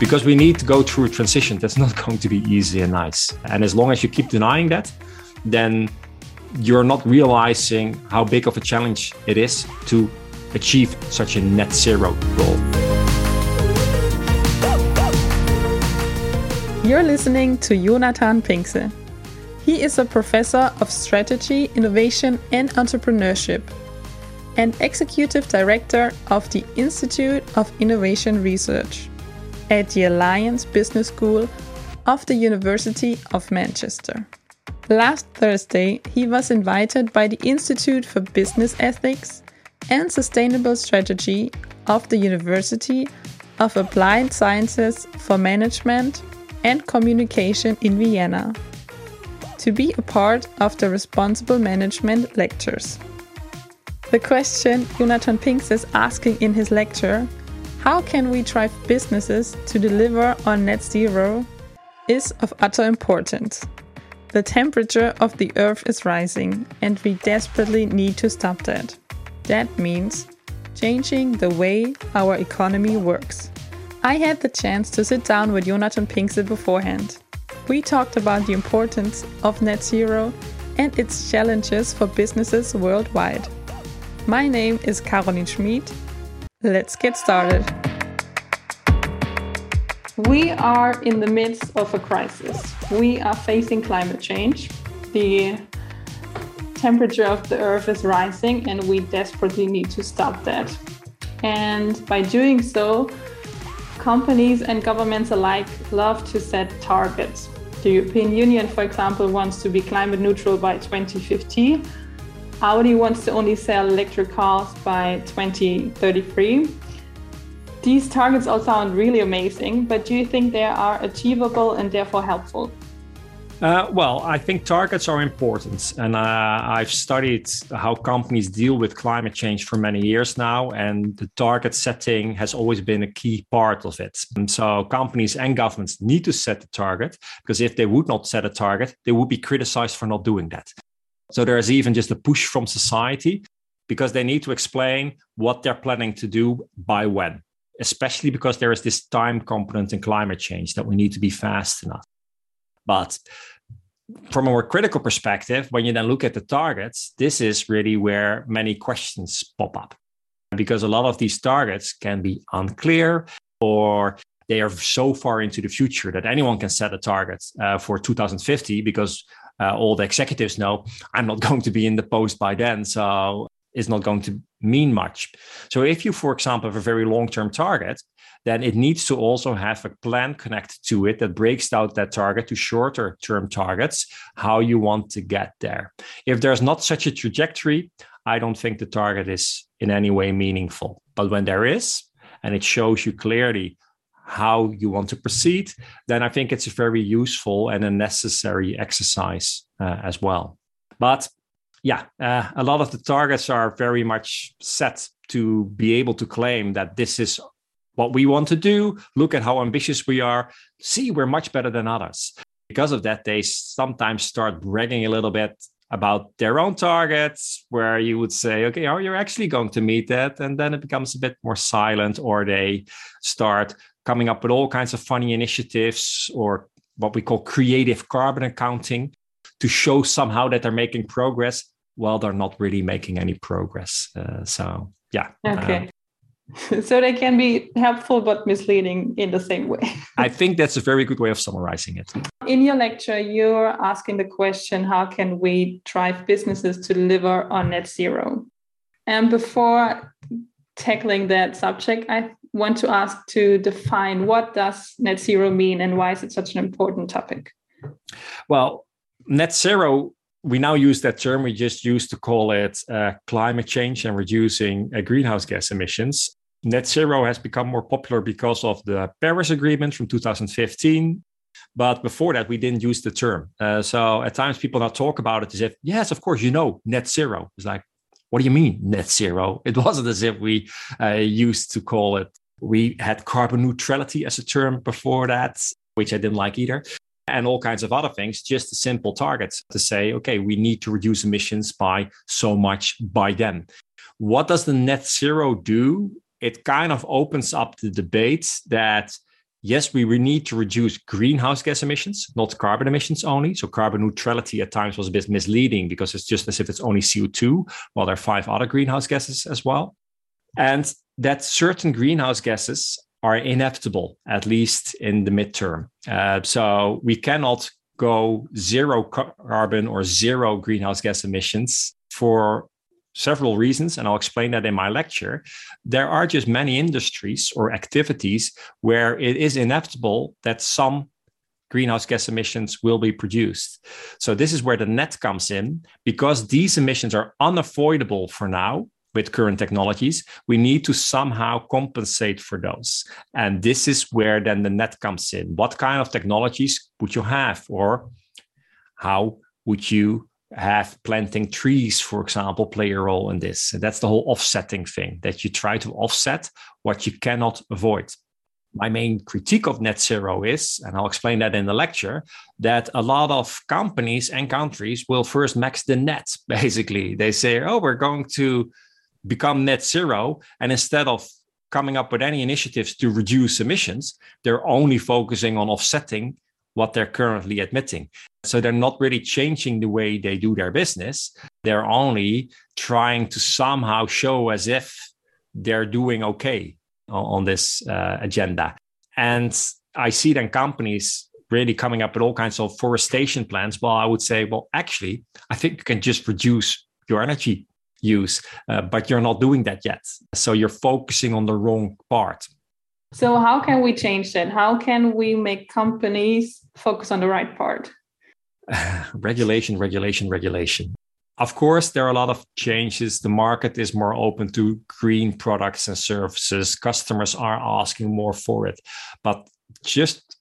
because we need to go through a transition that's not going to be easy and nice. And as long as you keep denying that, then you're not realizing how big of a challenge it is to achieve such a net zero goal. You're listening to Jonathan Pinkse. He is a professor of strategy, innovation, and entrepreneurship, and executive director of the Institute of Innovation Research at the Alliance Business School of the University of Manchester. Last Thursday, he was invited by the Institute for Business Ethics and Sustainable Strategy of the University of Applied Sciences for Management and Communication in Vienna to be a part of the Responsible Management lectures. The question Jonathan Pinkse is asking in his lecture, how can we drive businesses to deliver on net zero, is of utter importance. The temperature of the Earth is rising, and we desperately need to stop that. That means changing the way our economy works. I had the chance to sit down with Jonathan Pinkse beforehand. We talked about the importance of net zero and its challenges for businesses worldwide. My name is Caroline Schmid. Let's get started. We are in the midst of a crisis. We are facing climate change. The temperature of the earth is rising, and we desperately need to stop that. And by doing so, companies and governments alike love to set targets. The European Union, for example, wants to be climate neutral by 2050. Audi wants to only sell electric cars by 2033. These targets all sound really amazing, but do you think they are achievable and therefore helpful? Uh, well, I think targets are important. And uh, I've studied how companies deal with climate change for many years now. And the target setting has always been a key part of it. And so companies and governments need to set the target because if they would not set a target, they would be criticized for not doing that. So there is even just a push from society because they need to explain what they're planning to do by when, especially because there is this time component in climate change that we need to be fast enough. But from a more critical perspective, when you then look at the targets, this is really where many questions pop up because a lot of these targets can be unclear or they are so far into the future that anyone can set a target uh, for 2050 because uh, all the executives know I'm not going to be in the post by then. So it's not going to mean much. So if you, for example, have a very long term target, then it needs to also have a plan connected to it that breaks out that target to shorter term targets, how you want to get there. If there's not such a trajectory, I don't think the target is in any way meaningful. But when there is, and it shows you clearly how you want to proceed, then I think it's a very useful and a necessary exercise uh, as well. But yeah, uh, a lot of the targets are very much set to be able to claim that this is what we want to do, look at how ambitious we are, see we're much better than others. Because of that, they sometimes start bragging a little bit about their own targets, where you would say, okay, oh, you're actually going to meet that. And then it becomes a bit more silent, or they start coming up with all kinds of funny initiatives or what we call creative carbon accounting to show somehow that they're making progress while they're not really making any progress. Uh, so, yeah. Okay. Uh, so they can be helpful but misleading in the same way. I think that's a very good way of summarizing it. In your lecture, you're asking the question how can we drive businesses to deliver on net zero? And before tackling that subject, I want to ask to define what does net zero mean and why is it such an important topic? Well, net zero we now use that term. We just used to call it uh, climate change and reducing uh, greenhouse gas emissions net zero has become more popular because of the Paris Agreement from 2015. But before that, we didn't use the term. Uh, so at times people now talk about it as if, yes, of course, you know, net zero. It's like, what do you mean net zero? It wasn't as if we uh, used to call it. We had carbon neutrality as a term before that, which I didn't like either. And all kinds of other things, just simple targets to say, okay, we need to reduce emissions by so much by then. What does the net zero do it kind of opens up the debate that yes, we need to reduce greenhouse gas emissions, not carbon emissions only. So carbon neutrality at times was a bit misleading because it's just as if it's only CO2, while there are five other greenhouse gases as well. And that certain greenhouse gases are inevitable, at least in the midterm. Uh, so we cannot go zero carbon or zero greenhouse gas emissions for several reasons, and I'll explain that in my lecture. There are just many industries or activities where it is inevitable that some greenhouse gas emissions will be produced. So, this is where the net comes in. Because these emissions are unavoidable for now with current technologies, we need to somehow compensate for those. And this is where then the net comes in. What kind of technologies would you have, or how would you have planting trees, for example, play a role in this. And that's the whole offsetting thing that you try to offset what you cannot avoid. My main critique of net zero is, and I'll explain that in the lecture, that a lot of companies and countries will first max the net. Basically, they say, oh, we're going to become net zero. And instead of coming up with any initiatives to reduce emissions, they're only focusing on offsetting what they're currently admitting. So they're not really changing the way they do their business. They're only trying to somehow show as if they're doing okay on, this uh, agenda. And I see then companies really coming up with all kinds of forestation plans. Well, I would say, well, actually, I think you can just reduce your energy use, uh, but you're not doing that yet. So you're focusing on the wrong part. So, how can we change that? How can we make companies focus on the right part? regulation, regulation, regulation. Of course, there are a lot of changes. The market is more open to green products and services. Customers are asking more for it. But just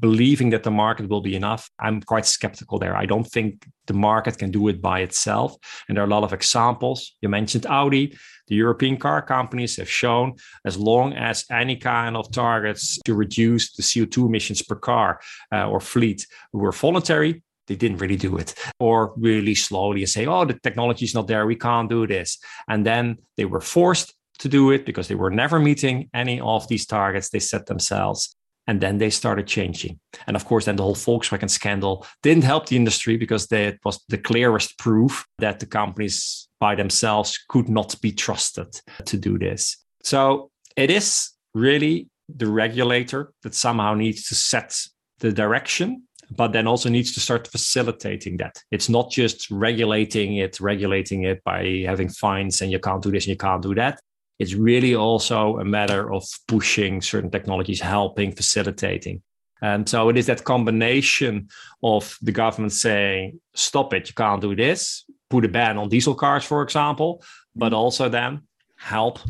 believing that the market will be enough, I'm quite skeptical there. I don't think the market can do it by itself. And there are a lot of examples. You mentioned Audi. The European car companies have shown as long as any kind of targets to reduce the CO2 emissions per car uh, or fleet were voluntary, they didn't really do it or really slowly and say, oh, the technology is not there. We can't do this. And then they were forced to do it because they were never meeting any of these targets they set themselves. And then they started changing. And of course, then the whole Volkswagen scandal didn't help the industry because they, it was the clearest proof that the companies by themselves could not be trusted to do this. So it is really the regulator that somehow needs to set the direction but then also needs to start facilitating that. It's not just regulating it, regulating it by having fines and you can't do this and you can't do that. It's really also a matter of pushing certain technologies, helping, facilitating. And so it is that combination of the government saying, stop it, you can't do this, put a ban on diesel cars, for example, but mm-hmm. also then help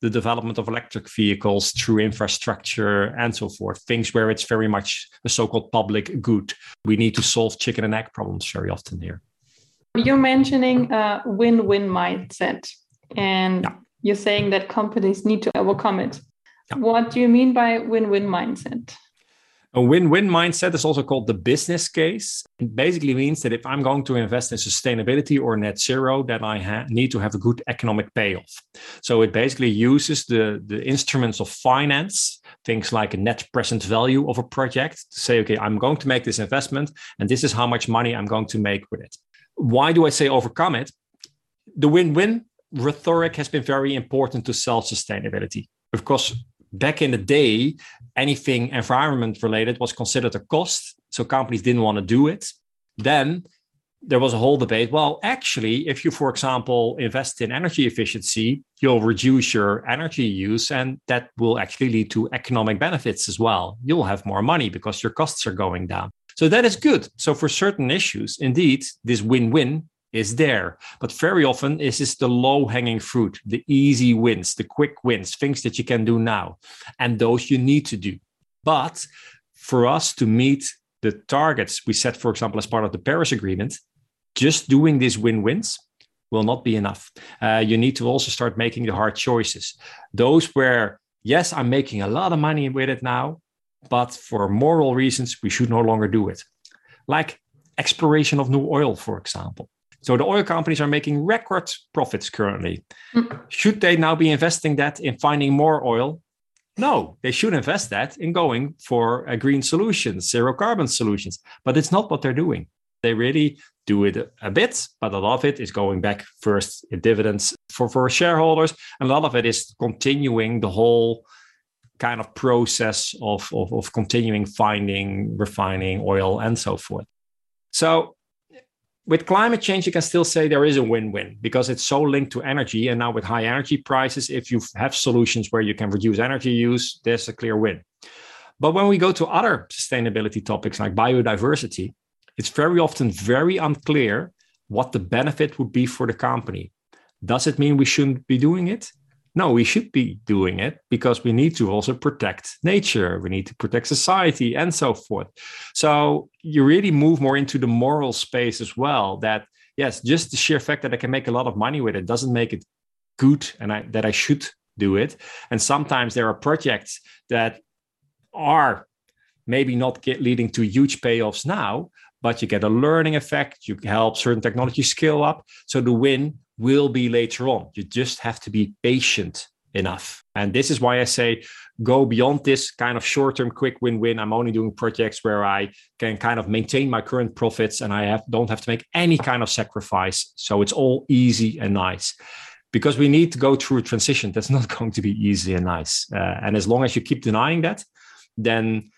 the development of electric vehicles through infrastructure and so forth, things where it's very much a so called public good. We need to solve chicken and egg problems very often here. You're mentioning a win win mindset, and yeah. You're saying that companies need to overcome it. Yeah. What do you mean by win win mindset? A win win mindset is also called the business case. It basically means that if I'm going to invest in sustainability or net zero, that I ha- need to have a good economic payoff. So it basically uses the, the instruments of finance, things like a net present value of a project, to say, okay, I'm going to make this investment, and this is how much money I'm going to make with it. Why do I say overcome it? The win win rhetoric has been very important to self sustainability. Of course, back in the day, anything environment related was considered a cost. So companies didn't want to do it. Then there was a whole debate. Well, actually, if you, for example, invest in energy efficiency, you'll reduce your energy use, and that will actually lead to economic benefits as well. You'll have more money because your costs are going down. So that is good. So for certain issues, indeed, this win-win is there. But very often, this is the low hanging fruit, the easy wins, the quick wins, things that you can do now. And those you need to do. But for us to meet the targets we set, for example, as part of the Paris Agreement, just doing these win wins will not be enough. Uh, you need to also start making the hard choices. Those where, yes, I'm making a lot of money with it now, but for moral reasons, we should no longer do it. Like exploration of new oil, for example. So the oil companies are making record profits currently. Mm. Should they now be investing that in finding more oil? No, they should invest that in going for a green solutions, zero carbon solutions. But it's not what they're doing. They really do it a bit, but a lot of it is going back first in dividends for, for shareholders. And a lot of it is continuing the whole kind of process of, of, of continuing finding, refining oil and so forth. So with climate change, you can still say there is a win-win because it's so linked to energy. And now with high energy prices, if you have solutions where you can reduce energy use, there's a clear win. But when we go to other sustainability topics like biodiversity, it's very often very unclear what the benefit would be for the company. Does it mean we shouldn't be doing it? No, we should be doing it because we need to also protect nature, we need to protect society, and so forth. So you really move more into the moral space as well. That, yes, just the sheer fact that I can make a lot of money with it doesn't make it good and I, that I should do it. And sometimes there are projects that are maybe not leading to huge payoffs now, but you get a learning effect. You help certain technology scale up. So the win will be later on. You just have to be patient enough. And this is why I say go beyond this kind of short term quick win win. I'm only doing projects where I can kind of maintain my current profits and I have, don't have to make any kind of sacrifice. So it's all easy and nice. Because we need to go through a transition that's not going to be easy and nice. Uh, and as long as you keep denying that, then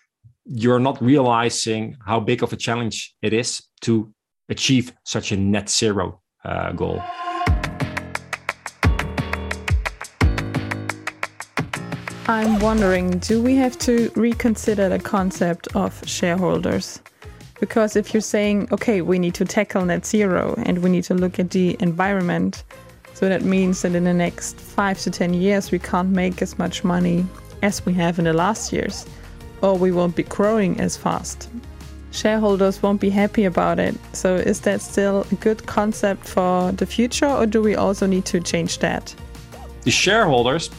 you're not realizing how big of a challenge it is to achieve such a net zero uh, goal. I'm wondering do we have to reconsider the concept of shareholders? Because if you're saying, okay, we need to tackle net zero and we need to look at the environment, so that means that in the next five to 10 years, we can't make as much money as we have in the last years or we won't be growing as fast. Shareholders won't be happy about it. So, is that still a good concept for the future, or do we also need to change that? The shareholders,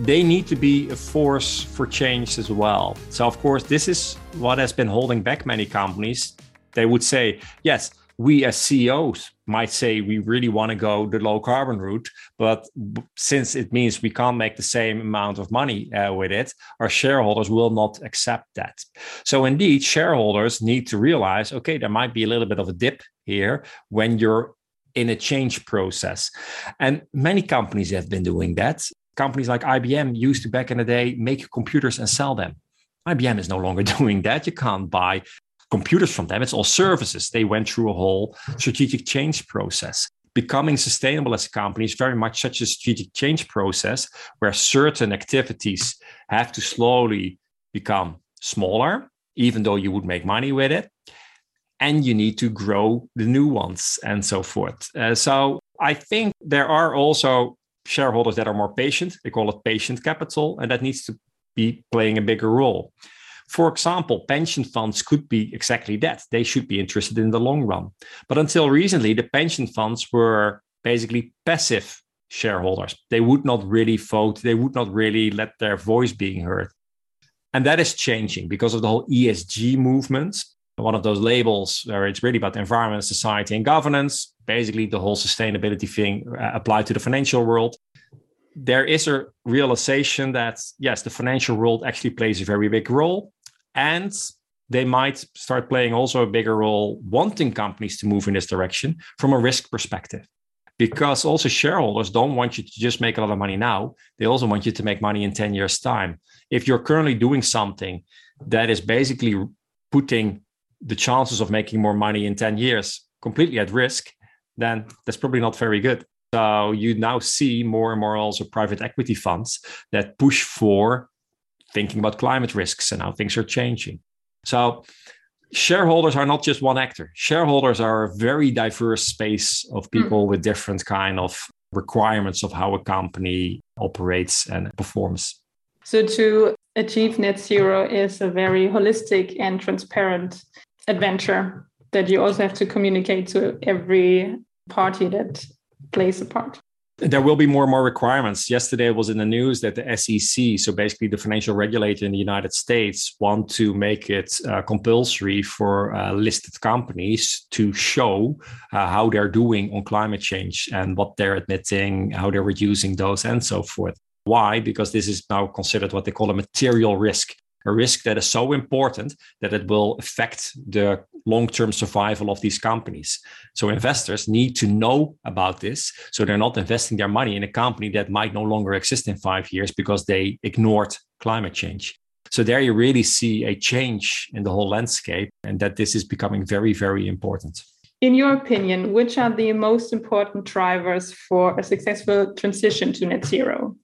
they need to be a force for change as well. So, of course, this is what has been holding back many companies. They would say, yes, we as CEOs might say we really want to go the low carbon route, but since it means we can't make the same amount of money uh, with it, our shareholders will not accept that. So indeed, shareholders need to realize, okay, there might be a little bit of a dip here when you're in a change process. And many companies have been doing that. Companies like IBM used to back in the day make computers and sell them. IBM is no longer doing that. You can't buy computers from them. It's all services. They went through a whole strategic change process. Becoming sustainable as a company is very much such a strategic change process where certain activities have to slowly become smaller, even though you would make money with it. And you need to grow the new ones and so forth. Uh, so I think there are also shareholders that are more patient. They call it patient capital, and that needs to be playing a bigger role. For example, pension funds could be exactly that. They should be interested in the long run. But until recently, the pension funds were basically passive shareholders. They would not really vote, they would not really let their voice being heard. And that is changing because of the whole ESG movement. One of those labels where it's really about environment, society, and governance. Basically, the whole sustainability thing uh, applied to the financial world there is a realization that yes, the financial world actually plays a very big role. And they might start playing also a bigger role, wanting companies to move in this direction from a risk perspective. Because also shareholders don't want you to just make a lot of money now. They also want you to make money in 10 years' time. If you're currently doing something that is basically putting the chances of making more money in 10 years completely at risk, then that's probably not very good. So you now see more and more also private equity funds that push for thinking about climate risks and how things are changing. So shareholders are not just one actor. Shareholders are a very diverse space of hmm. people mm. with different kind of requirements of how a company operates and performs. So to achieve net zero is a very holistic and transparent adventure that you also have to communicate to every party that plays a part. There will be more and more requirements. Yesterday was in the news that the SEC, so basically the financial regulator in the United States, want to make it uh, compulsory for uh, listed companies to show uh, how they're doing on climate change and what they're admitting, how they're reducing those, and so forth. Why? Because this is now considered what they call a material risk, a risk that is so important that it will affect the long term survival of these companies. So investors need to know about this. So they're not investing their money in a company that might no longer exist in five years because they ignored climate change. So there you really see a change in the whole landscape and that this is becoming very, very important. In your opinion, which are the most important drivers for a successful transition to net zero?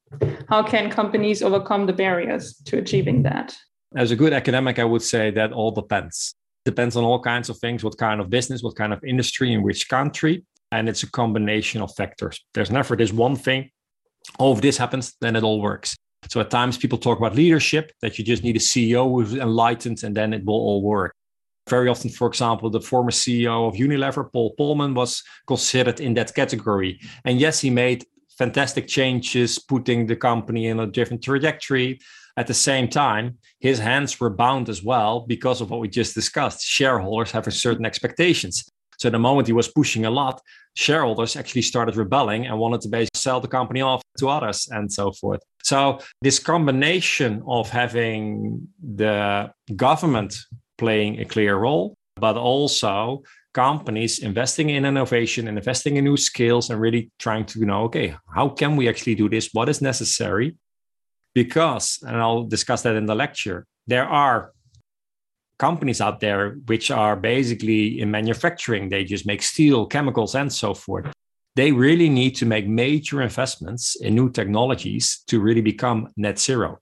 How can companies overcome the barriers to achieving that? As a good academic, I would say that all depends. Depends on all kinds of things what kind of business, what kind of industry, in which country. And it's a combination of factors. There's never this one thing. Oh, if this happens, then it all works. So at times people talk about leadership, that you just need a CEO who's enlightened and then it will all work. Very often, for example, the former CEO of Unilever, Paul Polman, was considered in that category. And yes, he made fantastic changes, putting the company in a different trajectory. At the same time, his hands were bound as well because of what we just discussed. Shareholders have certain expectations. So the moment he was pushing a lot, shareholders actually started rebelling and wanted to basically sell the company off to others and so forth. So this combination of having the government playing a clear role, but also companies investing in innovation and investing in new skills and really trying to you know okay how can we actually do this? What is necessary? Because and i'll discuss that in the lecture there are companies out there which are basically in manufacturing. They just make steel chemicals and so forth. They really need to make major investments in new technologies to really become net zero.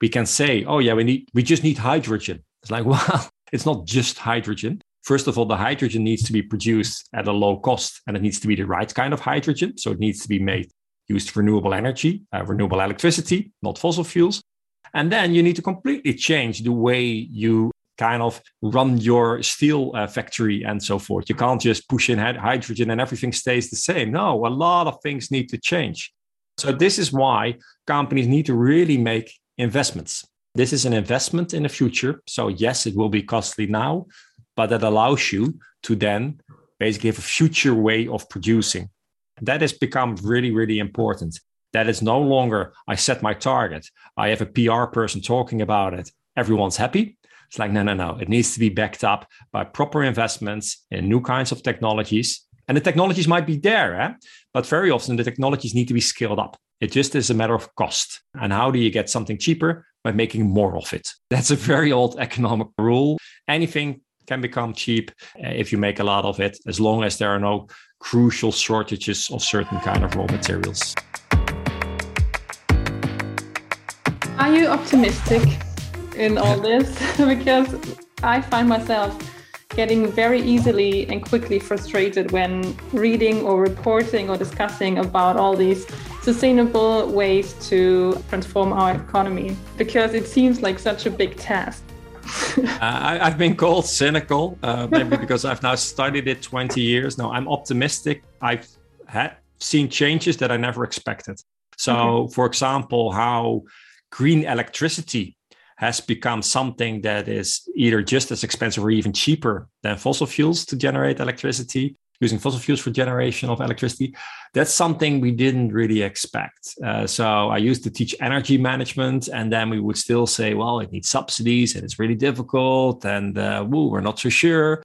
We can say oh yeah we need we just need hydrogen. It's like well it's not just hydrogen first of all the hydrogen needs to be produced at a low cost and it needs to be the right kind of hydrogen so it needs to be made used renewable energy uh, renewable electricity not fossil fuels and then you need to completely change the way you kind of run your steel uh, factory and so forth. You can't just push in hydrogen and everything stays the same. No, a lot of things need to change. So, this is why companies need to really make investments. This is an investment in the future. So, yes, it will be costly now, but that allows you to then basically have a future way of producing. That has become really, really important. That is no longer, I set my target, I have a PR person talking about it, everyone's happy. It's like, no, no, no. It needs to be backed up by proper investments in new kinds of technologies. And the technologies might be there, eh? but very often the technologies need to be scaled up. It just is a matter of cost. And how do you get something cheaper? By making more of it. That's a very old economic rule. Anything can become cheap eh, if you make a lot of it, as long as there are no crucial shortages of certain kind of raw materials. Are you optimistic in all this because I find myself getting very easily and quickly frustrated when reading or reporting or discussing about all these sustainable ways to transform our economy because it seems like such a big task. Uh, I, have been called cynical, uh, maybe because I've now studied it 20 years. No, I'm optimistic. I've had seen changes that I never expected. So, okay. for example, how green electricity has become something that is either just as expensive or even cheaper than fossil fuels to generate electricity using fossil fuels for generation of electricity that's something we didn't really expect uh, so i used to teach energy management and then we would still say well it needs subsidies and it's really difficult and uh, woo, we're not so sure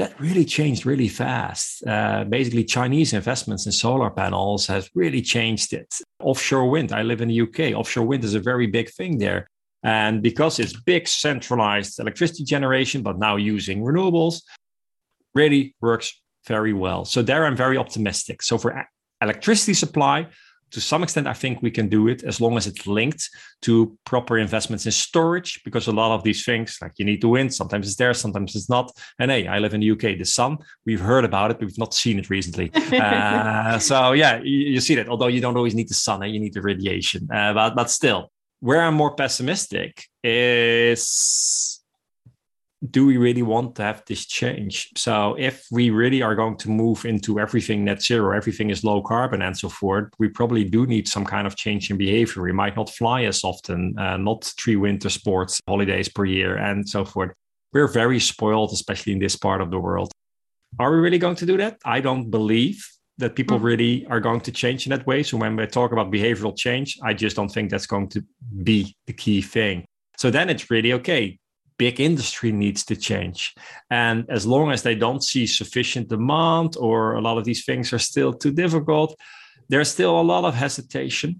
that really changed really fast. Uh, basically, Chinese investments in solar panels has really changed it. Offshore wind. I live in the UK. Offshore wind is a very big thing there. And because it's big centralized electricity generation, but now using renewables, really works very well. So there I'm very optimistic. So for electricity supply, to some extent, I think we can do it as long as it's linked to proper investments in storage, because a lot of these things, like you need the wind, sometimes it's there, sometimes it's not. And hey, I live in the UK. The sun, we've heard about it, but we've not seen it recently. uh, so yeah, you, you, see that. Although you don't always need the sun, eh? you need the radiation. Uh, but but still, where I'm more pessimistic is do we really want to have this change? So, if we really are going to move into everything net zero, everything is low carbon and so forth, we probably do need some kind of change in behavior. We might not fly as often, uh, not three winter sports holidays per year, and so forth. We're very spoiled, especially in this part of the world. Are we really going to do that? I don't believe that people mm. really are going to change in that way. So when we talk about behavioral change, I just don't think that's going to be the key thing. So then it's really okay. Big industry needs to change. And as long as they don't see sufficient demand or a lot of these things are still too difficult, there's still a lot of hesitation.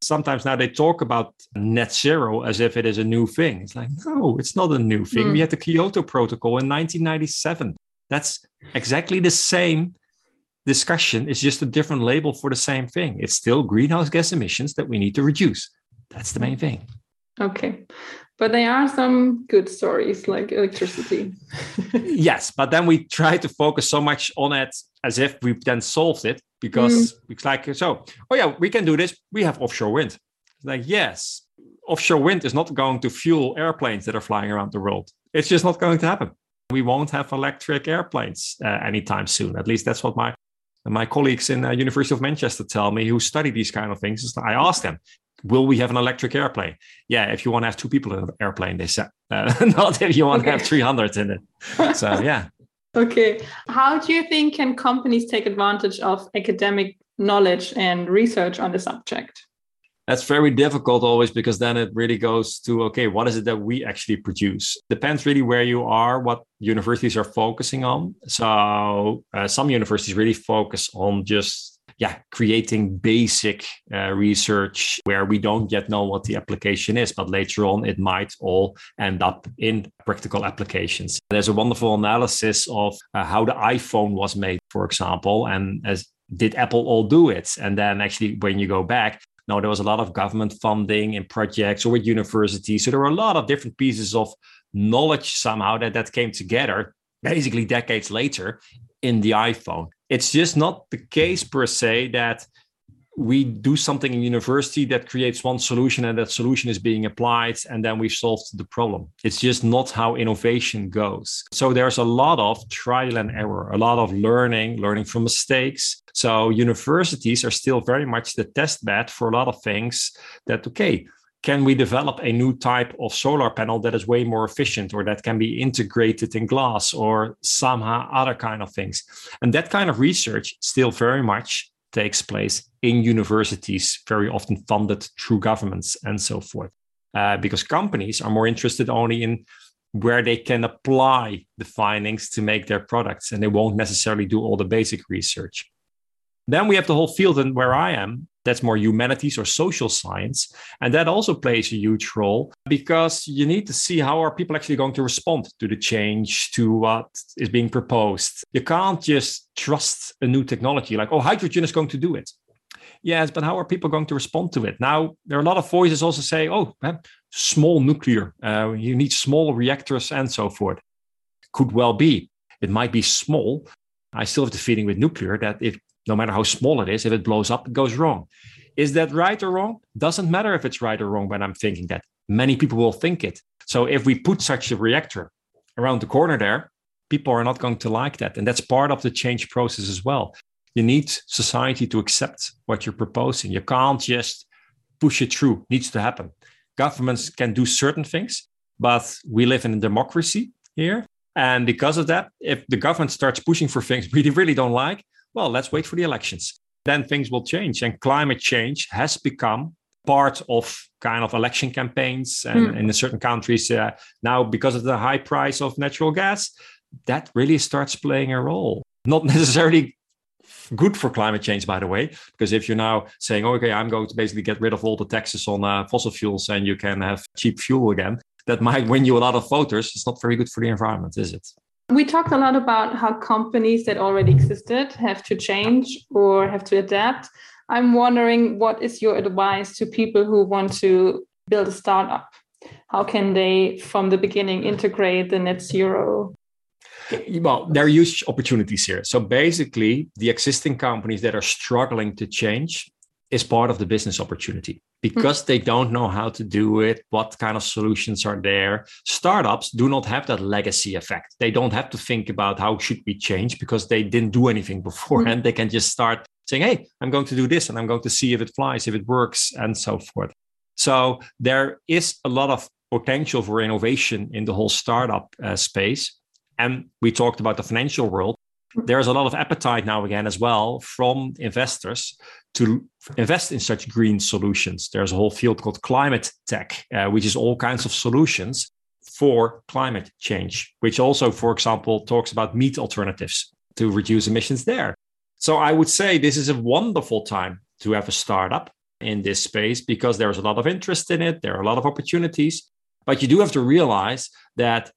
Sometimes now they talk about net zero as if it is a new thing. It's like, no, it's not a new thing. Mm. We had the Kyoto Protocol in 1997. That's exactly the same discussion. It's just a different label for the same thing. It's still greenhouse gas emissions that we need to reduce. That's the main thing. Okay. But there are some good stories like electricity. yes, but then we try to focus so much on it as if we've then solved it because mm. it's like, so, oh yeah, we can do this. We have offshore wind. It's like, yes, offshore wind is not going to fuel airplanes that are flying around the world. It's just not going to happen. We won't have electric airplanes uh, anytime soon. At least that's what my my colleagues in uh, University of Manchester tell me who study these kind of things. I ask them, will we have an electric airplane? Yeah, if you want to have two people in an airplane, they said, uh, not if you want okay. to have 300 in it. So, yeah. okay. How do you think can companies take advantage of academic knowledge and research on the subject? That's very difficult always because then it really goes to okay, what is it that we actually produce? Depends really where you are, what universities are focusing on. So, uh, some universities really focus on just yeah, creating basic uh, research where we don't yet know what the application is, but later on it might all end up in practical applications. There's a wonderful analysis of uh, how the iPhone was made, for example, and as did Apple all do it? And then actually, when you go back, no, there was a lot of government funding in projects or with universities. So there were a lot of different pieces of knowledge somehow that, that came together basically decades later in the iPhone. It's just not the case per se that we do something in university that creates one solution and that solution is being applied and then we've solved the problem. It's just not how innovation goes. So there's a lot of trial and error, a lot of learning, learning from mistakes. So universities are still very much the test bed for a lot of things that, okay, can we develop a new type of solar panel that is way more efficient or that can be integrated in glass or somehow other kind of things? And that kind of research still very much takes place in universities very often funded through governments and so forth uh, because companies are more interested only in where they can apply the findings to make their products and they won't necessarily do all the basic research then we have the whole field and where i am that's more humanities or social science. And that also plays a huge role because you need to see how are people actually going to respond to the change to what is being proposed. You can't just trust a new technology like oh hydrogen is going to do it. Yes but how are people going to respond to it? Now there are a lot of voices also say oh small nuclear uh, you need small reactors and so forth. Could well be. It might be small. I still have the feeling with nuclear that if no matter how small it is, if it blows up, it goes wrong. Is that right or wrong? Doesn't matter if it's right or wrong when I'm thinking that. Many people will think it. So if we put such a reactor around the corner there, people are not going to like that. And that's part of the change process as well. You need society to accept what you're proposing. You can't just push it through. It needs to happen. Governments can do certain things, but we live in a democracy here. And because of that, if the government starts pushing for things we really don't like, well, let's wait for the elections. Then things will change. And climate change has become part of kind of election campaigns and mm. in certain countries uh, now because of the high price of natural gas that really starts playing a role not necessarily good for climate change by the way because if you're now saying oh, okay i'm going to basically get rid of all the taxes on uh, fossil fuels and you can have cheap fuel again that might win you a lot of voters it's not very good for the environment is it we talked a lot about how companies that already existed have to change or have to adapt. I'm wondering what is your advice to people who want to build a startup? How can they, from the beginning, integrate the net zero? Well, there are huge opportunities here. So basically, the existing companies that are struggling to change is part of the business opportunity because they don't know how to do it, what kind of solutions are there. Startups do not have that legacy effect. They don't have to think about how should we change because they didn't do anything beforehand. Mm. They can just start saying, "Hey, I'm going to do this and I'm going to see if it flies, if it works and so forth." So there is a lot of potential for innovation in the whole startup uh, space. And we talked about the financial world. There's a lot of appetite now again as well from investors to invest in such green solutions. There's a whole field called climate tech, uh, which is all kinds of solutions for climate change, which also, for example, talks about meat alternatives to reduce emissions there. So I would say this is a wonderful time to have a startup in this space because there's a lot of interest in it. There are a lot of opportunities. But you do have to realize that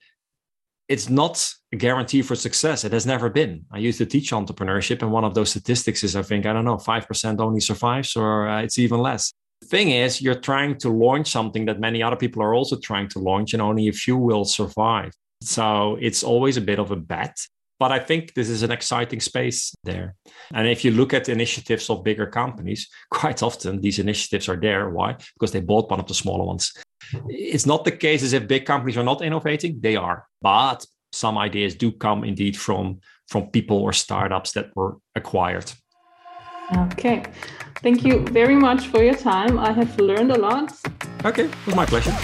it's not a guarantee for success. It has never been. I used to teach entrepreneurship, and one of those statistics is I think, I don't know, 5% only survives, or uh, it's even less. The thing is, you're trying to launch something that many other people are also trying to launch, and only a few will survive. So it's always a bit of a bet. But I think this is an exciting space there. And if you look at initiatives of bigger companies, quite often these initiatives are there. Why? Because they bought one of the smaller ones. It's not the case as if big companies are not innovating, they are. But some ideas do come indeed from from people or startups that were acquired. Okay. Thank you very much for your time. I have learned a lot. Okay, it was my pleasure.